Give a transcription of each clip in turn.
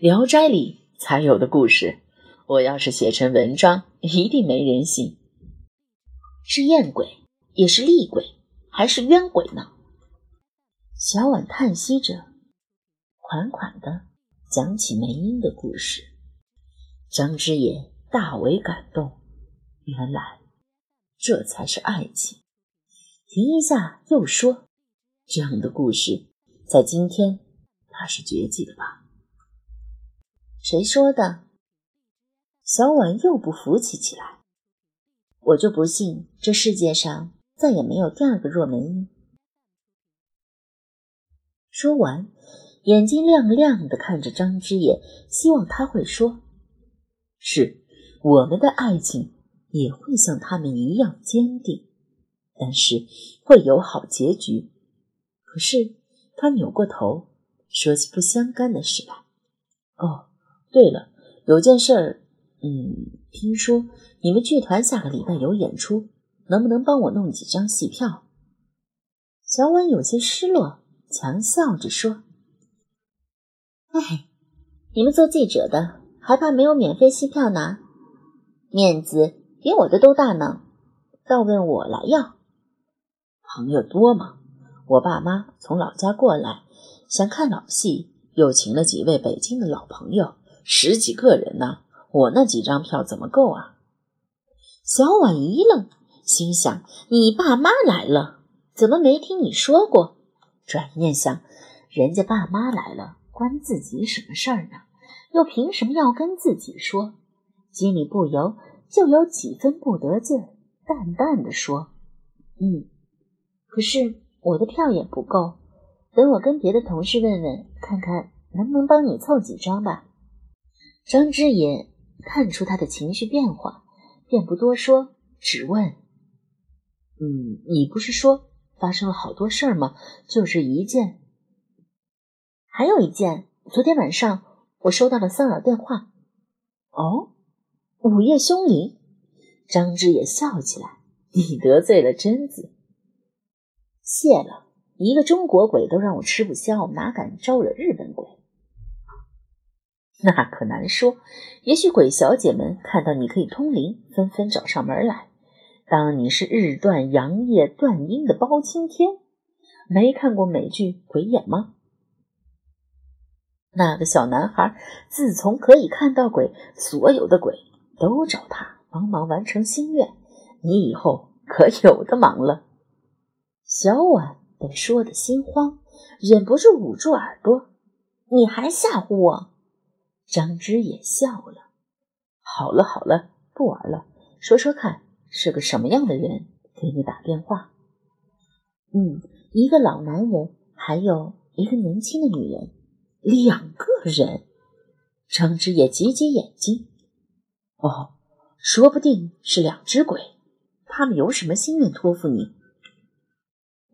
聊斋》里才有的故事。我要是写成文章，一定没人信。是艳鬼，也是厉鬼，还是冤鬼呢？小婉叹息着，款款的讲起梅英的故事。张之野大为感动，原来这才是爱情。停一下，又说：“这样的故事，在今天，怕是绝迹的吧？”谁说的？小婉又不服气起来。我就不信这世界上再也没有第二个若梅英。说完，眼睛亮亮的看着张之野，希望他会说：“是我们的爱情也会像他们一样坚定，但是会有好结局。”可是他扭过头，说起不相干的事来：“哦。”对了，有件事儿，嗯，听说你们剧团下个礼拜有演出，能不能帮我弄几张戏票？小婉有些失落，强笑着说：“哎，你们做记者的还怕没有免费戏票拿？面子比我的都大呢，倒问我来要。朋友多吗？我爸妈从老家过来，想看老戏，又请了几位北京的老朋友。”十几个人呢，我那几张票怎么够啊？小婉一愣，心想：你爸妈来了，怎么没听你说过？转念想，人家爸妈来了，关自己什么事儿呢？又凭什么要跟自己说？心里不由就有几分不得劲，淡淡的说：“嗯，可是我的票也不够，等我跟别的同事问问，看看能不能帮你凑几张吧。”张之野看出他的情绪变化，便不多说，只问：“嗯，你不是说发生了好多事儿吗？就是一件，还有一件。昨天晚上我收到了骚扰电话。哦，午夜凶铃。”张之野笑起来：“你得罪了贞子。”谢了，一个中国鬼都让我吃不消，哪敢招惹日本鬼？那可难说，也许鬼小姐们看到你可以通灵，纷纷找上门来，当你是日断阳夜断阴的包青天。没看过美剧《鬼眼》吗？那个小男孩自从可以看到鬼，所有的鬼都找他帮忙完成心愿。你以后可有的忙了。小婉被说的心慌，忍不住捂住耳朵：“你还吓唬我？”张之也笑了。好了好了，不玩了。说说看，是个什么样的人给你打电话？嗯，一个老男人，还有一个年轻的女人，两个人。张之也挤挤眼睛。哦，说不定是两只鬼。他们有什么心愿托付你？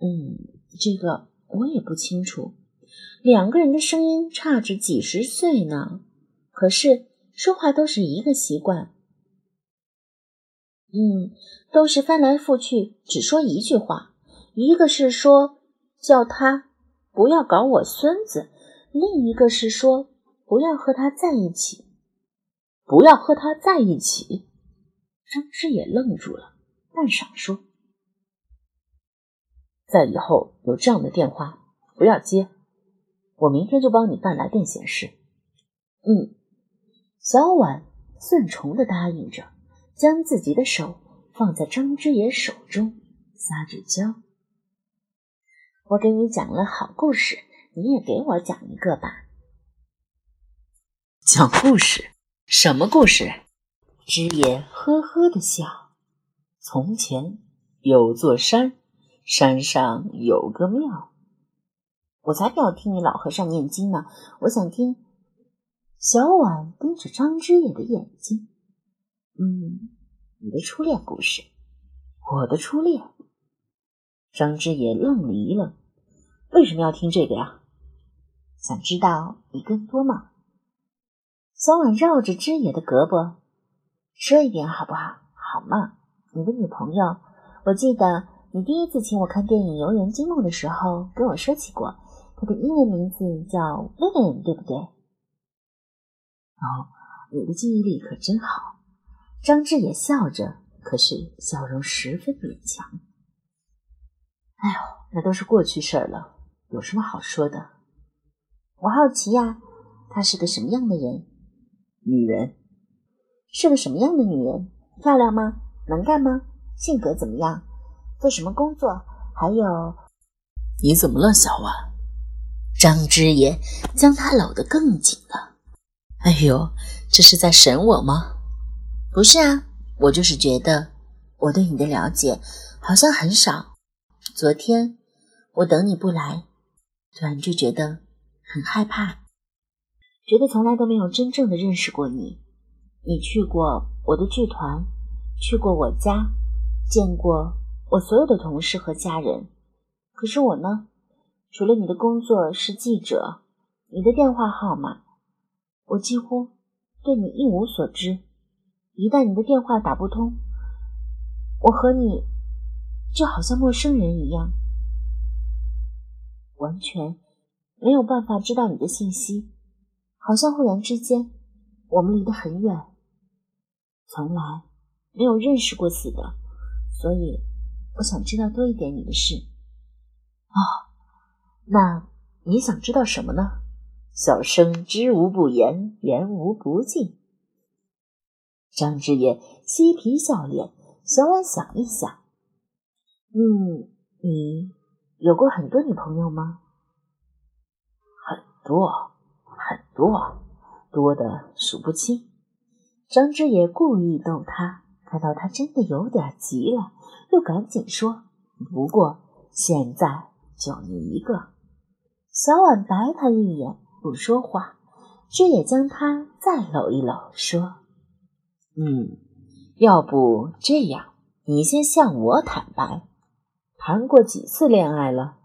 嗯，这个我也不清楚。两个人的声音差着几十岁呢。可是说话都是一个习惯，嗯，都是翻来覆去只说一句话，一个是说叫他不要搞我孙子，另一个是说不要和他在一起，不要和他在一起。张之也愣住了，半晌说：“在以后有这样的电话，不要接，我明天就帮你办来电显示。”嗯。小婉顺从的答应着，将自己的手放在张之野手中，撒着娇。我给你讲了好故事，你也给我讲一个吧。讲故事？什么故事？之野呵呵的笑。从前有座山，山上有个庙。我才不要听你老和尚念经呢，我想听。小婉盯着张之野的眼睛，嗯，你的初恋故事，我的初恋。张之野愣了一愣，为什么要听这个呀？想知道你更多吗？小婉绕着之野的胳膊，说一遍好不好？好嘛，你的女朋友，我记得你第一次请我看电影《游园惊梦》的时候跟我说起过，她的英文名字叫 Vivian，对不对？哦，你的记忆力可真好。张志也笑着，可是笑容十分勉强。哎呦，那都是过去事儿了，有什么好说的？我好奇呀，她是个什么样的人？女人。是个什么样的女人？漂亮吗？能干吗？性格怎么样？做什么工作？还有，你怎么了，小婉？张之言将她搂得更紧了。哎呦，这是在审我吗？不是啊，我就是觉得我对你的了解好像很少。昨天我等你不来，突然就觉得很害怕，觉得从来都没有真正的认识过你。你去过我的剧团，去过我家，见过我所有的同事和家人。可是我呢，除了你的工作是记者，你的电话号码，我几乎对你一无所知。一旦你的电话打不通，我和你就好像陌生人一样，完全没有办法知道你的信息，好像忽然之间我们离得很远。从来没有认识过似的，所以我想知道多一点你的事。哦，那你想知道什么呢？小生知无不言，言无不尽。张志业嬉皮笑脸。小婉想一想，嗯，你有过很多女朋友吗？很多，很多，多的数不清。张之野故意逗他，看到他真的有点急了，又赶紧说：“不过现在就你一个。”小婉白他一眼，不说话。这也将他再搂一搂，说：“嗯，要不这样，你先向我坦白，谈过几次恋爱了？”